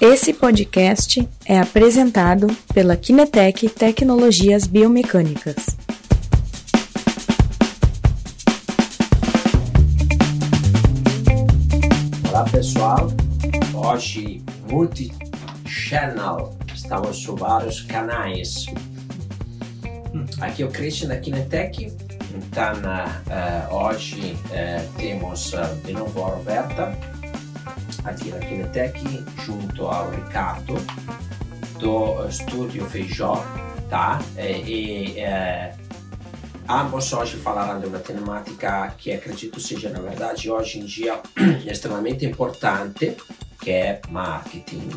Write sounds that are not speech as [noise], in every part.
Esse podcast é apresentado pela Kinetec Tecnologias Biomecânicas. Olá pessoal, hoje multi-channel, estamos sobre vários canais. Aqui é o Christian da Kinetec, então uh, hoje uh, temos uh, de novo a Roberta aqui na Kinetec junto ao Ricardo do Estúdio Feijó, tá? E, e ambos hoje falarão de uma temática que acredito seja na verdade hoje em dia extremamente importante, que é marketing.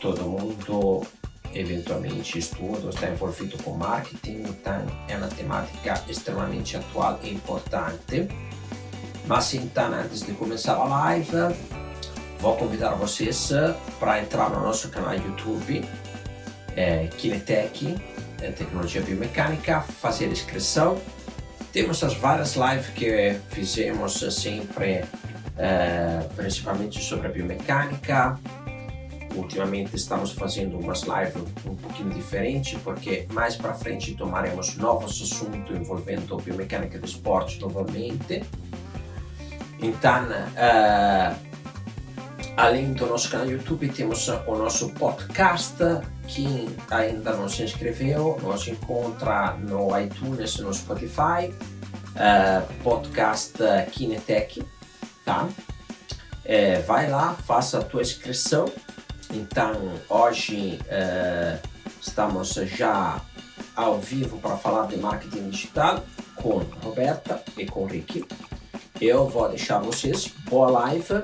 Todo mundo eventualmente estuda, está envolvido com marketing, então é uma temática extremamente atual e importante. Mas então, antes de começar a live, vou convidar vocês para entrar no nosso canal YouTube, é, é, Tecnologia Biomecânica, fazer inscrição. Temos as várias lives que fizemos sempre, é, principalmente sobre a biomecânica. Ultimamente estamos fazendo umas lives um pouquinho diferentes, porque mais para frente tomaremos novos assuntos envolvendo biomecânica do esporte novamente. Então, uh, além do nosso canal YouTube, temos o nosso podcast. Quem ainda não se inscreveu, nos encontra no iTunes, no Spotify, uh, podcast Kinetec, tá? É, vai lá, faça a tua inscrição. Então, hoje uh, estamos já ao vivo para falar de marketing digital com Roberta e com Ricky. Eu vou deixar vocês. Boa live.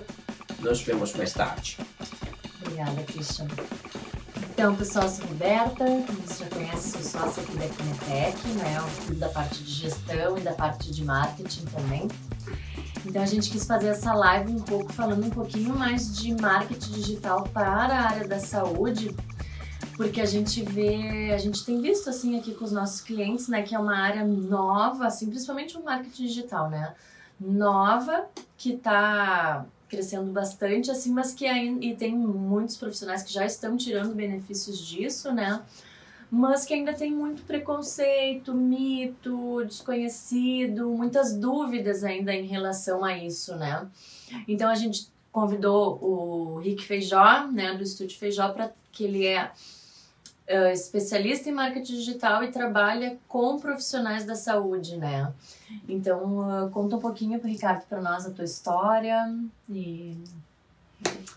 Nos vemos mais tarde. Obrigada, Christian. Então, pessoal, sou Roberta, você já conhece, sou sócia aqui da Kinetec, né? Eu da parte de gestão e da parte de marketing também. Então, a gente quis fazer essa live um pouco falando um pouquinho mais de marketing digital para a área da saúde, porque a gente vê, a gente tem visto assim aqui com os nossos clientes, né, que é uma área nova, assim, principalmente o marketing digital, né? Nova, que está crescendo bastante, assim, mas que ainda e tem muitos profissionais que já estão tirando benefícios disso, né? Mas que ainda tem muito preconceito, mito, desconhecido, muitas dúvidas ainda em relação a isso, né? Então a gente convidou o Rick Feijó, né, do Estúdio Feijó, para que ele é uh, especialista em marketing digital e trabalha com profissionais da saúde, né? Então, uh, conta um pouquinho, Ricardo, para nós a tua história e...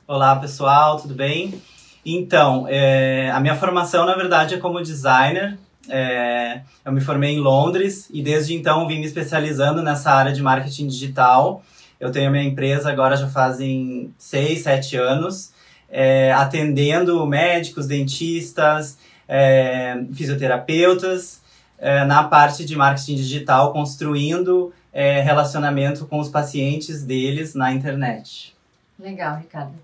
Olá, pessoal, tudo bem? Então, é, a minha formação, na verdade, é como designer. É, eu me formei em Londres e desde então vim me especializando nessa área de marketing digital. Eu tenho a minha empresa agora já fazem seis, sete anos é, atendendo médicos, dentistas, é, fisioterapeutas, é, na parte de marketing digital, construindo é, relacionamento com os pacientes deles na internet. Legal, Ricardo.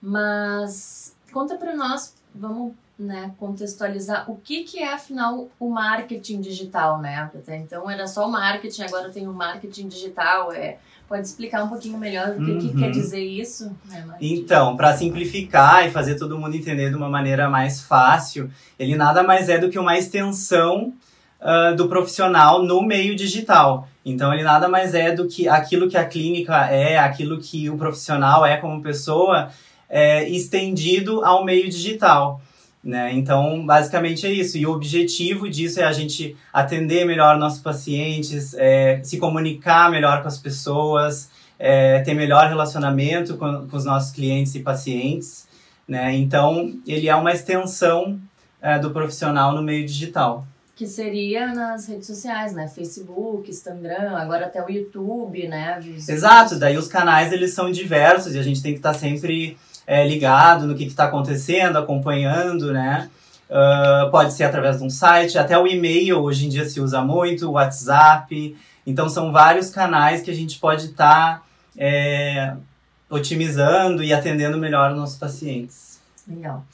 Mas conta para nós, vamos né, contextualizar o que, que é afinal o marketing digital, né? Até então era só o marketing, agora tem o marketing digital, é Pode explicar um pouquinho melhor o que, uhum. que quer dizer isso? Né, então, para simplificar e fazer todo mundo entender de uma maneira mais fácil, ele nada mais é do que uma extensão uh, do profissional no meio digital. Então, ele nada mais é do que aquilo que a clínica é, aquilo que o profissional é como pessoa, é, estendido ao meio digital. Né? Então, basicamente é isso. E o objetivo disso é a gente atender melhor nossos pacientes, é, se comunicar melhor com as pessoas, é, ter melhor relacionamento com, com, os nossos clientes e pacientes. Né? Então, ele é uma extensão é, do profissional no meio digital. Que seria nas redes sociais, né? Facebook, Instagram, agora até o YouTube, né? Exato, daí os canais eles são diversos e a gente tem que estar tá sempre é, ligado no que está acontecendo, acompanhando, né? Uh, pode ser através de um site, até o e-mail hoje em dia se usa muito, o WhatsApp. Então são vários canais que a gente pode estar tá, é, otimizando e atendendo melhor os nossos pacientes. Legal.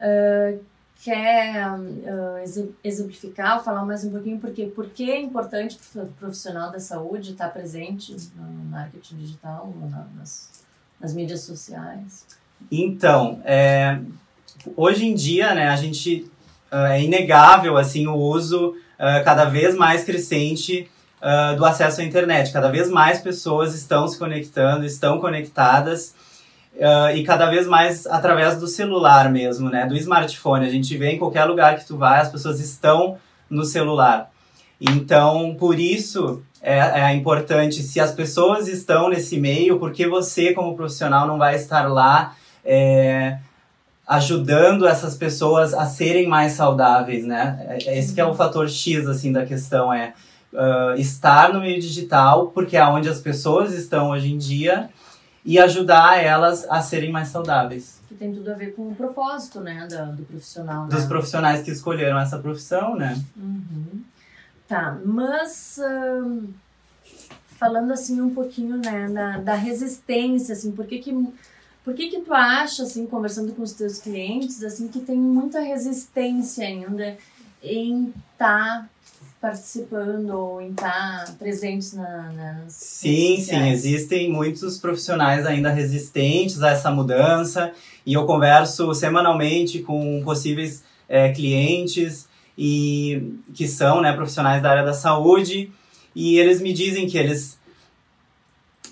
Uh, quer uh, exemplificar, falar mais um pouquinho porque por que é importante para o profissional da saúde estar presente no marketing digital, nas, nas mídias sociais? Então, é, hoje em dia, né, a gente uh, é inegável assim o uso uh, cada vez mais crescente uh, do acesso à internet. Cada vez mais pessoas estão se conectando, estão conectadas e cada vez mais através do celular mesmo, né, do smartphone. A gente vê em qualquer lugar que tu vai, as pessoas estão no celular. Então, por isso é, é importante, se as pessoas estão nesse meio, porque você, como profissional, não vai estar lá é, ajudando essas pessoas a serem mais saudáveis, né? É, é esse que é o fator X, assim, da questão, é uh, estar no meio digital, porque é onde as pessoas estão hoje em dia, e ajudar elas a serem mais saudáveis. Que tem tudo a ver com o propósito, né, do, do profissional. Dos né? profissionais que escolheram essa profissão, né? Uhum. Tá, mas... falando assim um pouquinho né, da, da resistência, assim, por que que por que que tu acha, assim, conversando com os teus clientes, assim, que tem muita resistência ainda em estar tá participando ou em estar tá presentes na, nas Sim, sim, existem muitos profissionais ainda resistentes a essa mudança e eu converso semanalmente com possíveis é, clientes e que são né, profissionais da área da saúde e eles me dizem que eles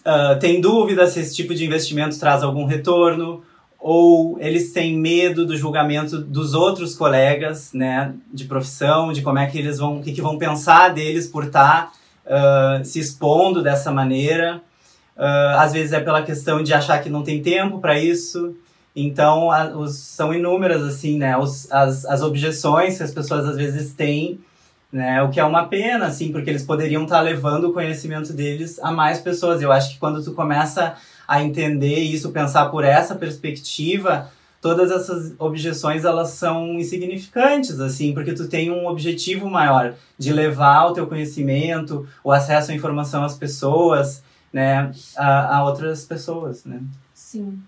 uh, têm dúvida se esse tipo de investimento traz algum retorno, ou eles têm medo do julgamento dos outros colegas, né, de profissão, de como é que eles vão, o que, que vão pensar deles por estar tá, uh, se expondo dessa maneira. Uh, às vezes é pela questão de achar que não tem tempo para isso. Então, a, os, são inúmeras, assim, né, os, as, as objeções que as pessoas às vezes têm né? O que é uma pena, assim, porque eles poderiam estar tá levando o conhecimento deles a mais pessoas. Eu acho que quando tu começa a entender isso, pensar por essa perspectiva, todas essas objeções elas são insignificantes, assim, porque tu tem um objetivo maior de levar o teu conhecimento, o acesso à informação às pessoas, né, a, a outras pessoas, né? Sim.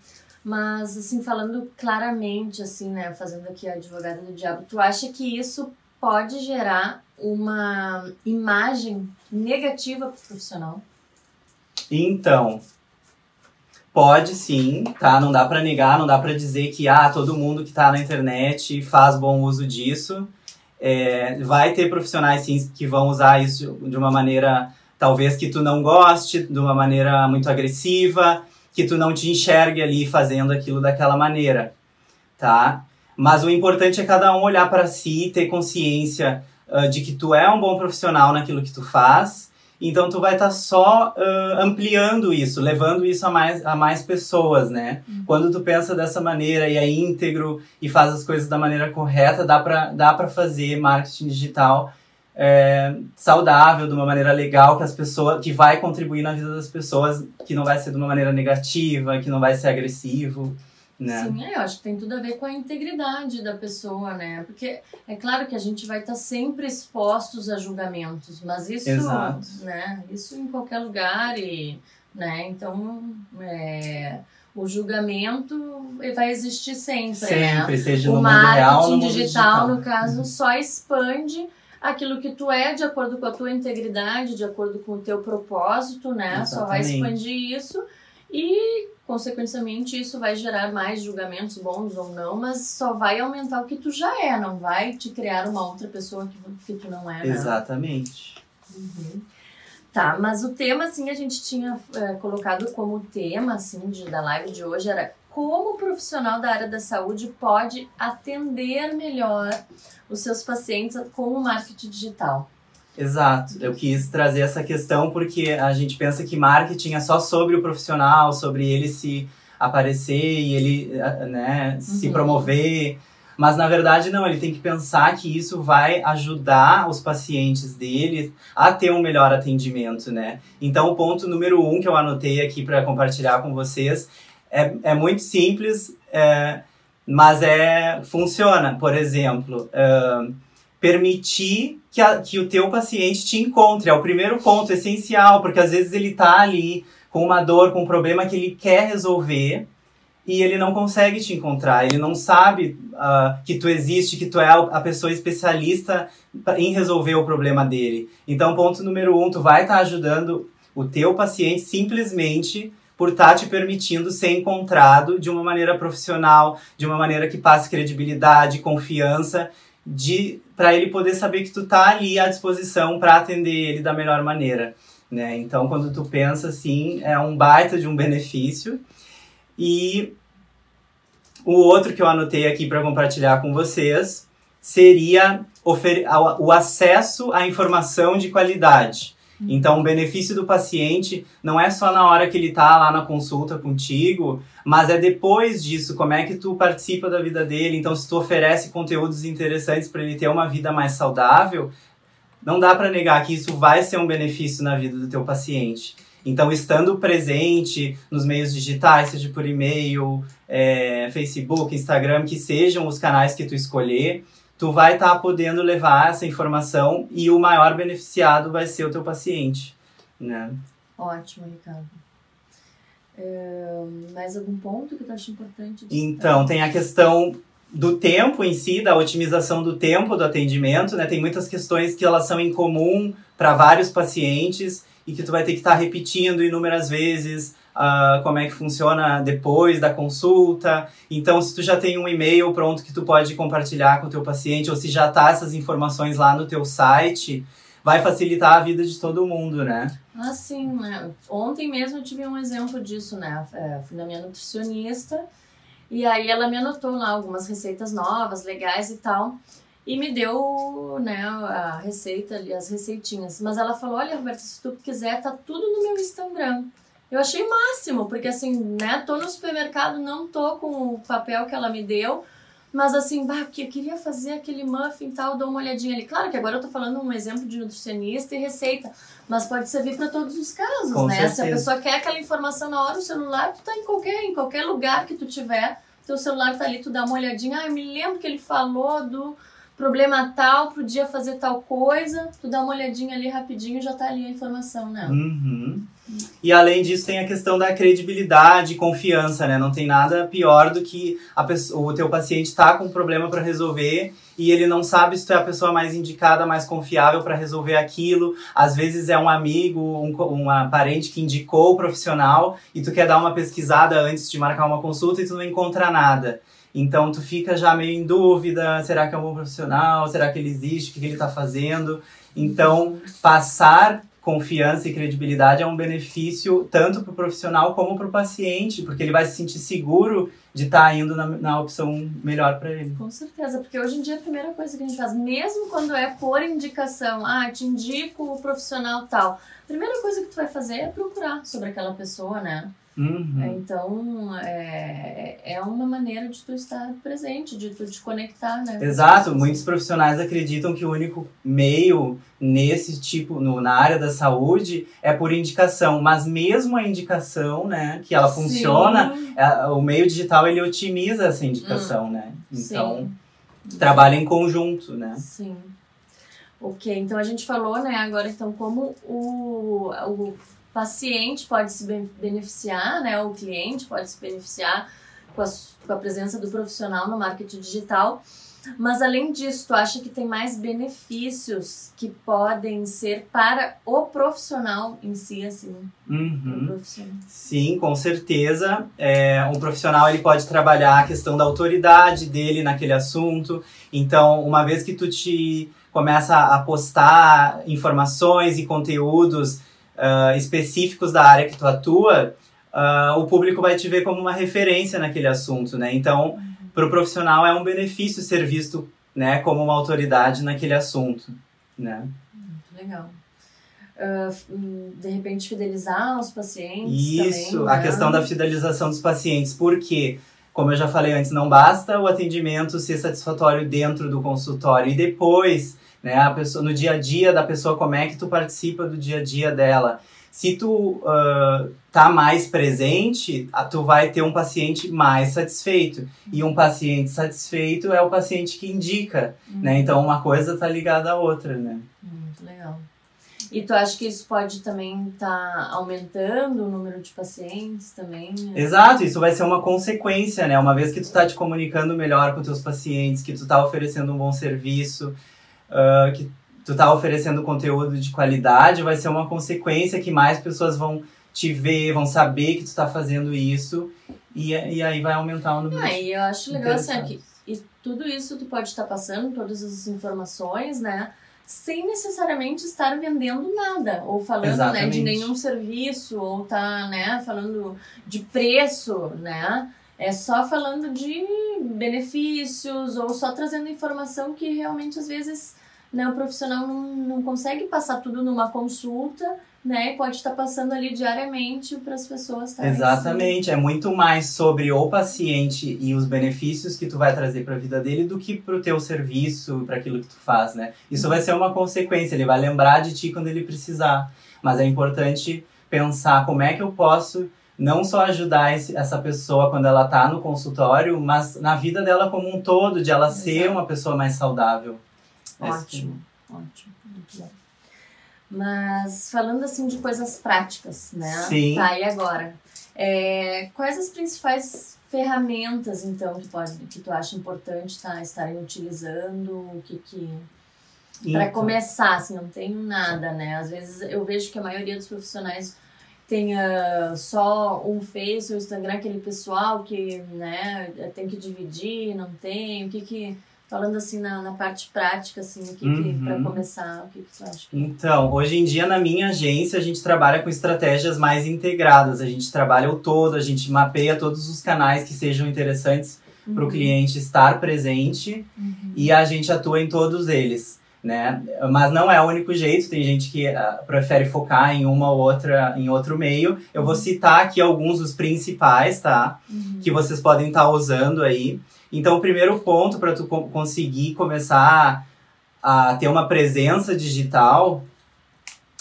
Mas, assim, falando claramente, assim, né, fazendo aqui a advogada do diabo, tu acha que isso pode gerar uma imagem negativa para o profissional? Então, pode sim, tá? Não dá para negar, não dá para dizer que ah, todo mundo que está na internet faz bom uso disso. É, vai ter profissionais sim que vão usar isso de uma maneira talvez que tu não goste, de uma maneira muito agressiva, que tu não te enxergue ali fazendo aquilo daquela maneira, tá? Mas o importante é cada um olhar para si, ter consciência uh, de que tu é um bom profissional naquilo que tu faz. Então tu vai estar tá só uh, ampliando isso, levando isso a mais, a mais pessoas, né? Uhum. Quando tu pensa dessa maneira e é íntegro e faz as coisas da maneira correta, dá para dá pra fazer marketing digital é, saudável, de uma maneira legal, que as pessoas que vai contribuir na vida das pessoas, que não vai ser de uma maneira negativa, que não vai ser agressivo. Né? Sim, é, eu acho que tem tudo a ver com a integridade da pessoa, né? Porque é claro que a gente vai estar sempre expostos a julgamentos, mas isso, Exato. né? Isso em qualquer lugar e, né? Então, é, o julgamento vai existir sempre, né? sempre né? Seja o no marketing real, no digital, digital, no caso, uhum. só expande aquilo que tu é de acordo com a tua integridade, de acordo com o teu propósito, né? Exatamente. Só vai expandir isso e consequentemente isso vai gerar mais julgamentos bons ou não, mas só vai aumentar o que tu já é, não vai te criar uma outra pessoa que, que tu não é. Né? Exatamente. Uhum. Tá, mas o tema, assim, a gente tinha é, colocado como tema, assim, de, da live de hoje era como o profissional da área da saúde pode atender melhor os seus pacientes com o marketing digital. Exato. Eu quis trazer essa questão porque a gente pensa que marketing é só sobre o profissional, sobre ele se aparecer e ele né, uhum. se promover. Mas na verdade não, ele tem que pensar que isso vai ajudar os pacientes dele a ter um melhor atendimento, né? Então o ponto número um que eu anotei aqui para compartilhar com vocês é, é muito simples, é, mas é funciona. Por exemplo, uh, permitir que, a, que o teu paciente te encontre. É o primeiro ponto essencial, porque às vezes ele tá ali com uma dor, com um problema que ele quer resolver e ele não consegue te encontrar. Ele não sabe uh, que tu existe, que tu é a pessoa especialista em resolver o problema dele. Então, ponto número um, tu vai estar tá ajudando o teu paciente simplesmente por estar tá te permitindo ser encontrado de uma maneira profissional, de uma maneira que passe credibilidade, confiança, de para ele poder saber que tu tá ali à disposição para atender ele da melhor maneira, né? Então, quando tu pensa assim, é um baita de um benefício. E o outro que eu anotei aqui para compartilhar com vocês seria o acesso à informação de qualidade. Então, o benefício do paciente não é só na hora que ele está lá na consulta contigo, mas é depois disso, como é que tu participa da vida dele. Então, se tu oferece conteúdos interessantes para ele ter uma vida mais saudável, não dá para negar que isso vai ser um benefício na vida do teu paciente. Então, estando presente nos meios digitais, seja por e-mail, é, Facebook, Instagram, que sejam os canais que tu escolher, tu vai estar tá podendo levar essa informação e o maior beneficiado vai ser o teu paciente, né? Ótimo, Ricardo. É, mais algum ponto que tu acha importante? Então, tem a questão do tempo em si, da otimização do tempo do atendimento, né? Tem muitas questões que elas são em comum para vários pacientes e que tu vai ter que estar tá repetindo inúmeras vezes uh, como é que funciona depois da consulta. Então, se tu já tem um e-mail pronto que tu pode compartilhar com o teu paciente, ou se já tá essas informações lá no teu site, vai facilitar a vida de todo mundo, né? Ah, sim, né? Ontem mesmo eu tive um exemplo disso, né? É, fui na minha nutricionista e aí ela me anotou lá algumas receitas novas, legais e tal. E me deu, né, a receita ali, as receitinhas. Mas ela falou, olha, Roberta, se tu quiser, tá tudo no meu Instagram. Eu achei máximo, porque assim, né, tô no supermercado, não tô com o papel que ela me deu, mas assim, bah, eu queria fazer aquele muffin e tal, dou uma olhadinha ali. Claro que agora eu tô falando um exemplo de nutricionista e receita, mas pode servir para todos os casos, com né? Certeza. Se a pessoa quer aquela informação na hora, o celular, tu tá em qualquer, em qualquer lugar que tu tiver, teu celular tá ali, tu dá uma olhadinha, ah, eu me lembro que ele falou do problema tal, podia fazer tal coisa, tu dá uma olhadinha ali rapidinho já tá ali a informação, né? Uhum. E além disso tem a questão da credibilidade e confiança, né? Não tem nada pior do que pessoa, o teu paciente tá com um problema para resolver e ele não sabe se tu é a pessoa mais indicada, mais confiável para resolver aquilo. Às vezes é um amigo, um, uma parente que indicou o profissional e tu quer dar uma pesquisada antes de marcar uma consulta e tu não encontra nada. Então tu fica já meio em dúvida, será que é um bom profissional? Será que ele existe? O que ele está fazendo? Então, passar confiança e credibilidade é um benefício tanto para o profissional como para o paciente, porque ele vai se sentir seguro de estar tá indo na, na opção melhor para ele. Com certeza, porque hoje em dia a primeira coisa que a gente faz, mesmo quando é por indicação, ah, te indico o profissional tal, a primeira coisa que tu vai fazer é procurar sobre aquela pessoa, né? Uhum. Então, é, é uma maneira de tu estar presente, de tu te conectar, né? Exato. Muitos profissionais acreditam que o único meio nesse tipo, no, na área da saúde, é por indicação. Mas mesmo a indicação, né, que ela Sim. funciona, é, o meio digital, ele otimiza essa indicação, hum. né? Então, Sim. trabalha em conjunto, né? Sim. Ok, então a gente falou, né, agora então como o, o paciente pode se beneficiar, né, o cliente pode se beneficiar com a, com a presença do profissional no marketing digital. Mas além disso, tu acha que tem mais benefícios que podem ser para o profissional em si, assim? Uhum. Sim, com certeza. É, um profissional ele pode trabalhar a questão da autoridade dele naquele assunto. Então, uma vez que tu te começa a postar informações e conteúdos uh, específicos da área que tu atua, uh, o público vai te ver como uma referência naquele assunto, né? Então, uhum. para o profissional é um benefício ser visto, né, como uma autoridade naquele assunto, né? Muito legal. Uh, de repente fidelizar os pacientes Isso, também, a né? questão da fidelização dos pacientes, porque como eu já falei antes, não basta o atendimento ser satisfatório dentro do consultório e depois né? A pessoa, no dia a dia da pessoa, como é que tu participa do dia a dia dela. Se tu uh, tá mais presente, tu vai ter um paciente mais satisfeito. E um paciente satisfeito é o paciente que indica, uhum. né? Então uma coisa tá ligada à outra, né? Muito legal. E tu acha que isso pode também estar tá aumentando o número de pacientes também? Né? Exato, isso vai ser uma consequência, né? Uma vez que tu tá te comunicando melhor com teus pacientes, que tu tá oferecendo um bom serviço, uh, que tu tá oferecendo conteúdo de qualidade, vai ser uma consequência que mais pessoas vão te ver, vão saber que tu tá fazendo isso e, e aí vai aumentar o número Ah, de e eu acho legal assim, interessados. que e tudo isso tu pode estar passando, todas as informações, né? Sem necessariamente estar vendendo nada, ou falando né, de nenhum serviço, ou tá né, falando de preço, né? É só falando de benefícios, ou só trazendo informação que realmente às vezes né, o profissional não, não consegue passar tudo numa consulta, né? Pode estar passando ali diariamente para as pessoas estarem Exatamente, é muito mais sobre o paciente e os benefícios que tu vai trazer para a vida dele do que pro teu serviço, para aquilo que tu faz, né? Isso vai ser uma consequência, ele vai lembrar de ti quando ele precisar. Mas é importante pensar como é que eu posso não só ajudar esse- essa pessoa quando ela tá no consultório, mas na vida dela como um todo, de ela ser Exato. uma pessoa mais saudável. Ótimo, ótimo, muito bom. Mas falando assim de coisas práticas, né? Sim. Tá, e agora? É, quais as principais ferramentas, então, que, pode, que tu acha importante tá, estarem utilizando? O que que... Para Então, começar, assim, não tenho nada, né? Às vezes eu vejo que a maioria dos profissionais ah, só um Face ou Instagram, aquele pessoal que, né, tem que dividir, não tem, o que que... Falando assim na, na parte prática, assim, o que que, Uhum. para começar, o que que tu acha? que- Então, hoje em dia na minha agência a gente trabalha com estratégias mais integradas. A gente trabalha o todo, a gente mapeia todos os canais que sejam interessantes para o Uhum. cliente estar presente Uhum. e a gente atua em todos eles, né? Mas não é o único jeito. Tem gente que ah, prefere focar em uma ou outra, em outro meio. Eu vou citar aqui alguns dos principais, tá? Uhum. que vocês podem estar usando aí. Então, o primeiro ponto para tu co- conseguir começar a ter uma presença digital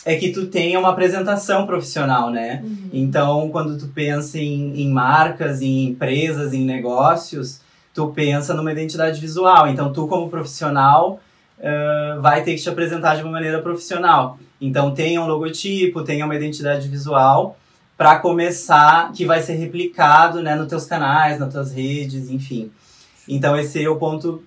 é que tu tenha uma apresentação profissional, né? Uhum. Então, quando tu pensa em, em marcas, em empresas, em negócios, tu pensa numa identidade visual. Então, tu como profissional eh, vai ter que te apresentar de uma maneira profissional. Então, tenha um logotipo, tenha uma identidade visual para começar, que vai ser replicado, né, nos teus canais, nas tuas redes, enfim. Então, esse seria o ponto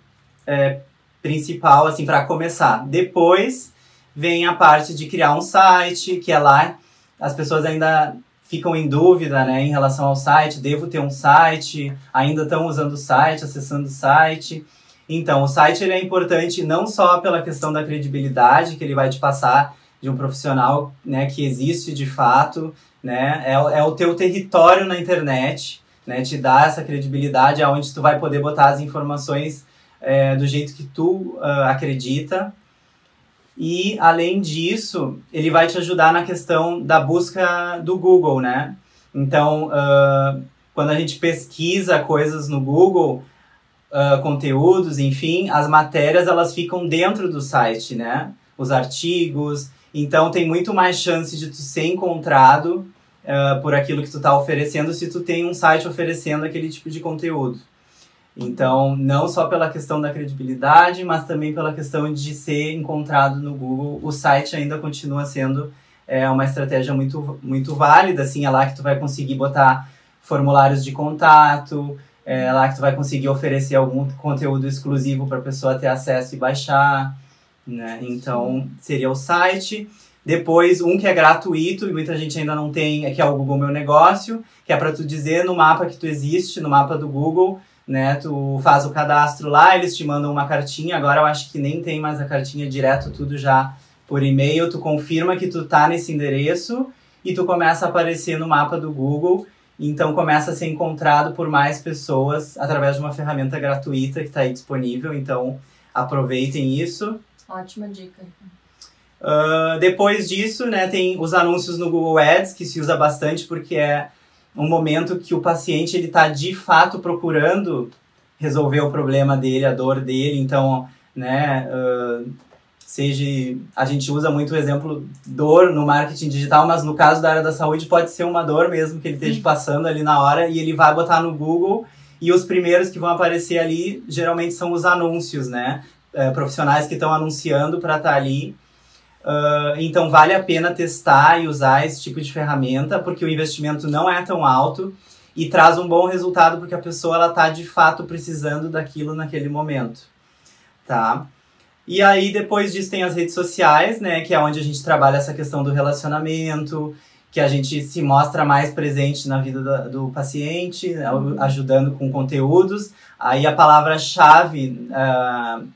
eh, principal, assim, para começar. Depois vem a parte de criar um site, que é lá as pessoas ainda ficam em dúvida, né, em relação ao site, devo ter um site, ainda estão usando o site, acessando o site. Então, o site ele é importante não só pela questão da credibilidade que ele vai te passar de um profissional, né, que existe de fato, né, é, é o teu território na internet, né, te dá essa credibilidade aonde tu vai poder botar as informações é, do jeito que tu ah, acredita. E, além disso, ele vai te ajudar na questão da busca do Google, né? Então, ah, quando a gente pesquisa coisas no Google, ah, conteúdos, enfim, as matérias elas ficam dentro do site, né? Os artigos. Então, tem muito mais chance de tu ser encontrado ah, por aquilo que tu está oferecendo se tu tem um site oferecendo aquele tipo de conteúdo. Então, não só pela questão da credibilidade, mas também pela questão de ser encontrado no Google, o site ainda continua sendo é, uma estratégia muito, muito válida, assim, é lá que tu vai conseguir botar formulários de contato, é lá que tu vai conseguir oferecer algum conteúdo exclusivo para a pessoa ter acesso e baixar, né? Então, seria o site. Depois, um que é gratuito e muita gente ainda não tem, é que é o Google Meu Negócio, que é para tu dizer no mapa que tu existe, no mapa do Google, né? Tu faz o cadastro lá, eles te mandam uma cartinha. Agora eu acho que nem tem mais a cartinha direto, tudo já por e-mail. Tu confirma que tu tá nesse endereço e tu começa a aparecer no mapa do Google. Então começa a ser encontrado por mais pessoas através de uma ferramenta gratuita que está aí disponível. Então aproveitem isso. Ótima dica. Ah, depois disso, né, tem os anúncios no Google Ads, que se usa bastante porque é um momento que o paciente ele está de fato procurando resolver o problema dele, a dor dele. Então, né, ah, seja a gente usa muito o exemplo dor no marketing digital, mas no caso da área da saúde pode ser uma dor mesmo que ele esteja passando ali na hora e ele vai botar no Google e os primeiros que vão aparecer ali geralmente são os anúncios, né? Eh, profissionais que estão anunciando para estar ali. Ah, então vale a pena testar e usar esse tipo de ferramenta porque o investimento não é tão alto e traz um bom resultado porque a pessoa ela tá de fato precisando daquilo naquele momento, tá? E aí depois disso tem as redes sociais, né, que é onde a gente trabalha essa questão do relacionamento, que a gente se mostra mais presente na vida da, do paciente, ajudando com conteúdos. Aí a palavra-chave uh,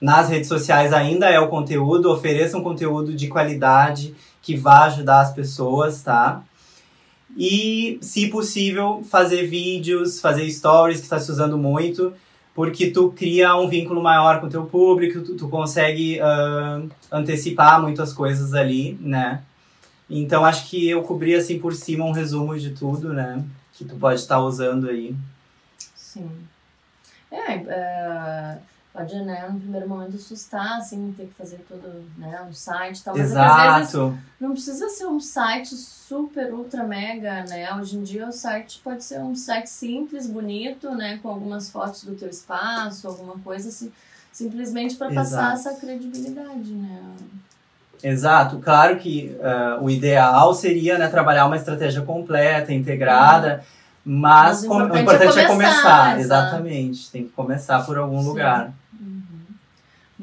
nas redes sociais ainda é o conteúdo, ofereça um conteúdo de qualidade que vá ajudar as pessoas, tá? E, se possível, fazer vídeos, fazer stories, que está se usando muito, porque tu cria um vínculo maior com o teu público, tu, tu consegue uh, antecipar muitas coisas ali, né? Então, acho que eu cobri, assim, por cima um resumo de tudo, né? Que tu pode estar usando aí. Sim. É, é pode, né, no primeiro momento assustar, assim, ter que fazer todo, né, um site e tal. Mas Exato. às vezes não precisa ser um site super, ultra, mega, né? Hoje em dia o site pode ser um site simples, bonito, né, com algumas fotos do teu espaço, alguma coisa assim, simplesmente para passar essa credibilidade, né? Exato, claro que uh, o ideal seria né, trabalhar uma estratégia completa, integrada, uhum. mas, mas o importante, o importante é começar, é começar exatamente, tem que começar por algum Sim. lugar.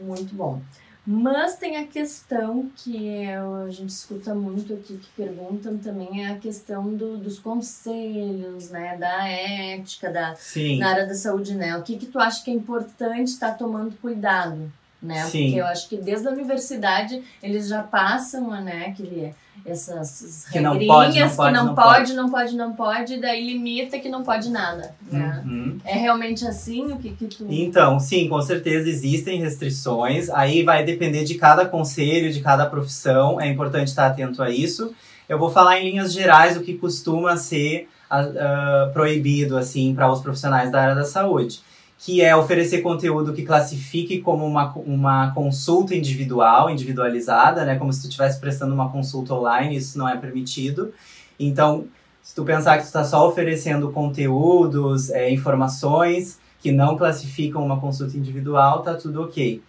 Muito bom. Mas tem a questão que a gente escuta muito aqui, que perguntam também, é a questão do, dos conselhos, né? Da ética, da, Sim. na área da saúde, né? O que, que tu acha que é importante estar tá tomando cuidado, né? Sim. Porque eu acho que desde a universidade eles já passam, né? Que essas que não pode, não pode, que não, não pode, pode, não pode, não pode, daí limita que não pode nada. Né? Uhum. É realmente assim o que, que tu. Então, sim, com certeza existem restrições. Aí vai depender de cada conselho, de cada profissão. É importante estar atento a isso. Eu vou falar em linhas gerais o que costuma ser uh, proibido assim para os profissionais da área da saúde que é oferecer conteúdo que classifique como uma, uma consulta individual, individualizada, né? Como se tu estivesse prestando uma consulta online, isso não é permitido. Então, se tu pensar que tu está só oferecendo conteúdos, é, informações que não classificam uma consulta individual, tá tudo ok.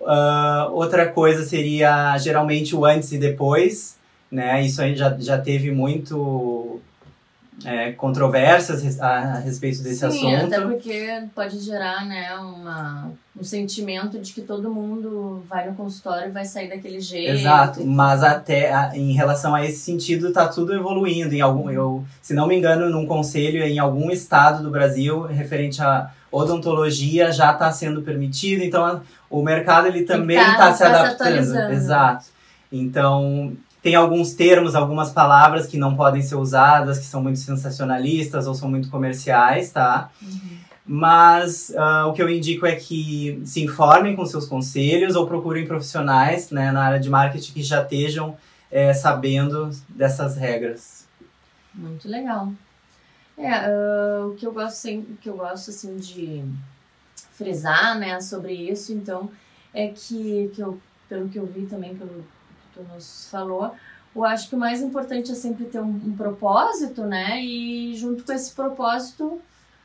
Uh, outra coisa seria geralmente o antes e depois, né? Isso aí já, já teve muito é, controvérsias a, a, respeito desse Sim, assunto. até porque pode gerar né, uma, um sentimento de que todo mundo vai no consultório e vai sair daquele jeito. Exato, mas até a, em relação a esse sentido tá tudo evoluindo. Em algum, eu, se não me engano, num conselho em algum estado do Brasil referente à odontologia já está sendo permitido. Então a, o mercado ele também está tá, se adaptando. Exato. Então tem alguns termos, algumas palavras que não podem ser usadas, que são muito sensacionalistas ou são muito comerciais, tá? Uhum. Mas uh, o que eu indico é que se informem com seus conselhos ou procurem profissionais né, na área de marketing que já estejam é, sabendo dessas regras. Muito legal. É, uh, o que eu gosto sempre, que eu gosto assim de frisar, né, sobre isso, então, é que, que eu, pelo que eu vi também pelo tu nos falou, eu acho que o mais importante é sempre ter um, um propósito, né? E junto com esse propósito,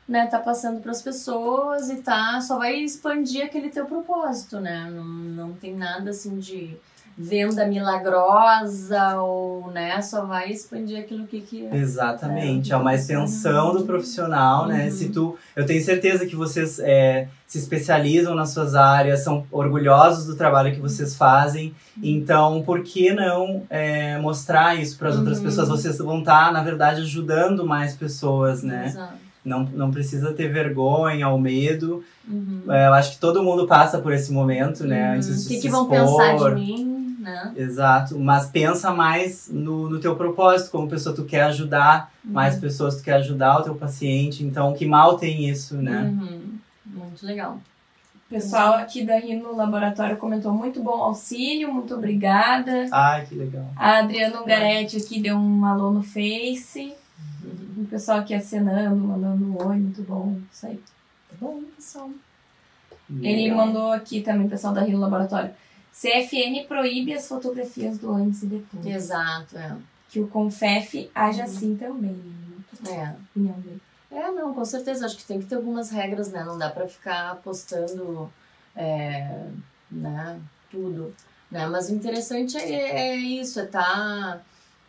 né, tá passando para as pessoas e tá só vai expandir aquele teu propósito, né? Não, não tem nada assim de venda milagrosa ou né, só vai expandir aquilo que, que Exatamente, é, é uma extensão do profissional, né? uhum. né? Se tu, eu tenho certeza que vocês é, se especializam nas suas áreas, são orgulhosos do trabalho que vocês fazem, uhum. então por que não é, mostrar isso para as uhum. outras pessoas? Vocês vão estar, tá, na verdade, ajudando mais pessoas, né? Exato. Não, não precisa ter vergonha ou medo. Uhum. É, eu acho que todo mundo passa por esse momento, né? Uhum. Antes de o que, se que vão pensar de mim? Né? Exato, mas pensa mais no, no teu propósito, como pessoa tu quer ajudar uhum. mais pessoas, tu quer ajudar o teu paciente, então que mal tem isso, né? Uhum. Muito legal. O pessoal aqui da Rino Laboratório comentou muito bom auxílio, muito obrigada. Ai, que legal. A Adriana Ungaretti aqui deu um alô no Face. Uhum. O pessoal aqui acenando, mandando um oi, muito bom. Isso aí. Tá bom, pessoal. Legal. Ele mandou aqui também, pessoal da Rino Laboratório. CFN proíbe as fotografias do antes e depois. Exato, é. Que o Confef age uhum. assim também. É. Opinião dele. É, não, com certeza. Acho que tem que ter algumas regras, né? Não dá pra ficar postando, é, né, tudo. Né? Mas o interessante é, é isso, é tá,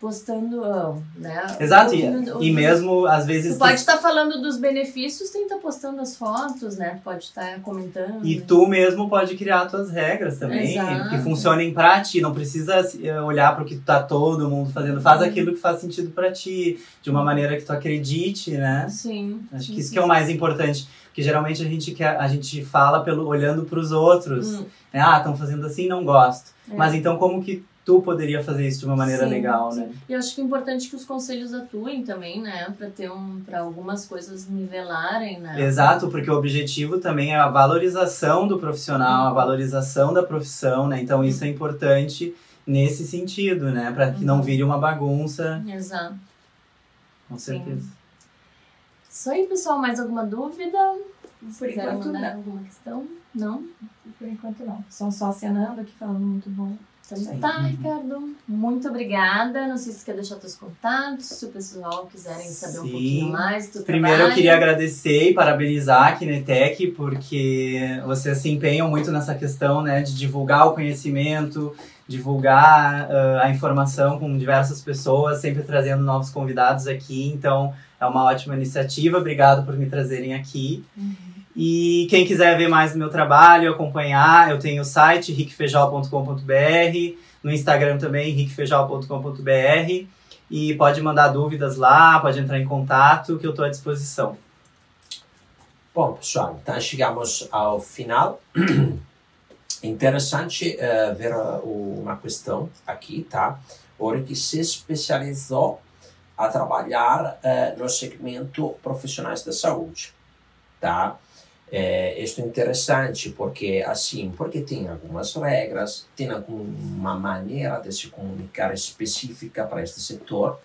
postando, né? Exato, e, e mesmo às vezes Tu pode estar falando dos benefícios, tem que estar postando as fotos, né? Tu pode estar comentando. E tu mesmo pode criar tuas regras também, Exato. que funcionem pra ti. Não precisa eh, olhar pro que tá todo mundo fazendo. Faz Uhum. aquilo que faz sentido pra ti, de uma maneira que tu acredite, né? Sim. Acho sim, que isso sim, que é o mais importante. Porque geralmente a gente, quer, a gente fala pelo, olhando pros outros. Hum, né? Ah, estão fazendo assim, não gosto. É. Mas então como que tu poderia fazer isso de uma maneira Sim, legal, sim. né? E eu acho que é importante que os conselhos atuem também, né? Pra ter um, para algumas coisas nivelarem, né? Exato, porque o objetivo também é a valorização do profissional, a valorização da profissão, né? Então isso é importante nesse sentido, né? Para que não vire uma bagunça, Exato. com Sim. certeza. Isso aí, pessoal. Mais alguma dúvida? Por enquanto, mandar não. alguma questão? Não? Por enquanto, não. São só acenando aqui, falando muito bom. Então tá, Ricardo. Muito obrigada. Não sei se você quer deixar teus contatos, se o pessoal quiserem saber um Sim. pouquinho mais do Primeiro eu trabalho. queria agradecer e parabenizar a Kinetec, porque vocês se empenham muito nessa questão, né? De divulgar o conhecimento, divulgar ah, a informação com diversas pessoas, sempre trazendo novos convidados aqui. Então, é uma ótima iniciativa. Obrigado por me trazerem aqui. E quem quiser ver mais do meu trabalho, acompanhar, eu tenho o site riquefeijal.com.br, no Instagram também, riquefeijal.com.br. E pode mandar dúvidas lá, pode entrar em contato, que eu estou à disposição. Bom, pessoal, então chegamos ao final. [clears throat] Interessante eh, ver uh, uma questão aqui, tá? Ora que se especializou a trabalhar eh, no segmento profissionais da saúde, tá? É, isto é interessante porque assim, porque tem algumas regras, tem alguma maneira de se comunicar específica para este setor.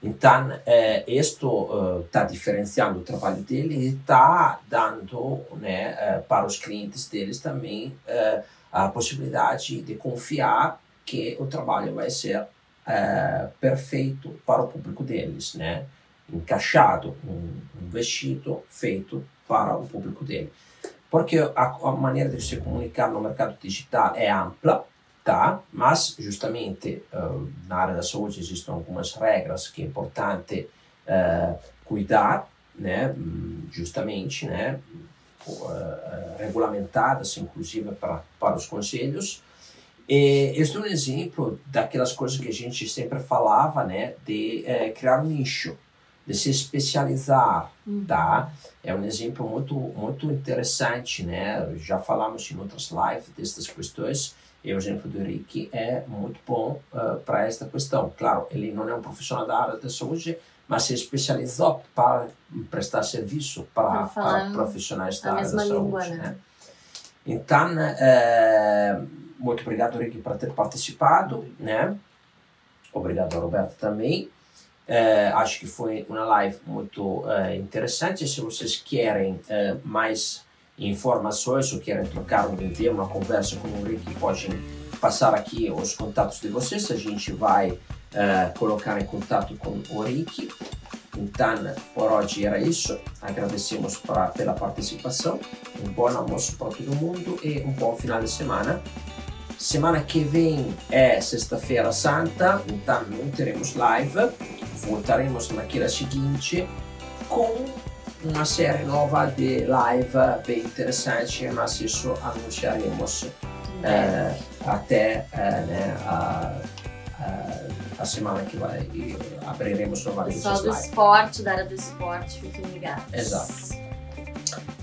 Então, eh, isto está diferenciando o trabalho dele e está dando né, eh, para os clientes deles também eh, a possibilidade de confiar que o trabalho vai ser perfeito para o público deles, né? encaixado, um, um vestido feito para o público dele. Porque a, a maneira de se comunicar no mercado digital é ampla, tá? Mas justamente uh, na área da saúde existem algumas regras que é importante uh, cuidar, né? Justamente, né? Uh, regulamentadas, inclusive para para os conselhos. E é um exemplo daquelas coisas que a gente sempre falava, né? De criar um nicho, de se especializar, tá? É um exemplo muito muito interessante, né? Já falamos em outras lives destas questões. E o exemplo do Rick é muito bom uh, para esta questão. Claro, ele não é um profissional da área da saúde, mas se especializou para prestar serviço para, Para profissionais da a área da saúde. língua, né? né? Então, eh, muito obrigado, Rick, por ter participado, né? Obrigado, Roberto, também. Eh, acho que foi uma live muito eh, interessante. Se vocês querem eh, mais informações ou querem trocar um ideia, uma conversa com o Rick, podem passar aqui os contatos de vocês. A gente vai colocar em contato com o Rick. Então, por hoje era isso. Agradecemos pra, pela participação. Um bom almoço para todo mundo e um bom final de semana. Semana que vem é Sexta-feira Santa, então não teremos live. Voltaremos naquela seguinte com uma série nova de live bem interessante, mas isso anunciaremos eh, até eh, né, a, a, a semana que vai e abriremos novamente Pessoal do esporte, da área do esporte, fiquem ligados. Exato.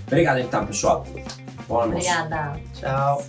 Obrigado então, pessoal. Bom almoço. Obrigada. Tchau.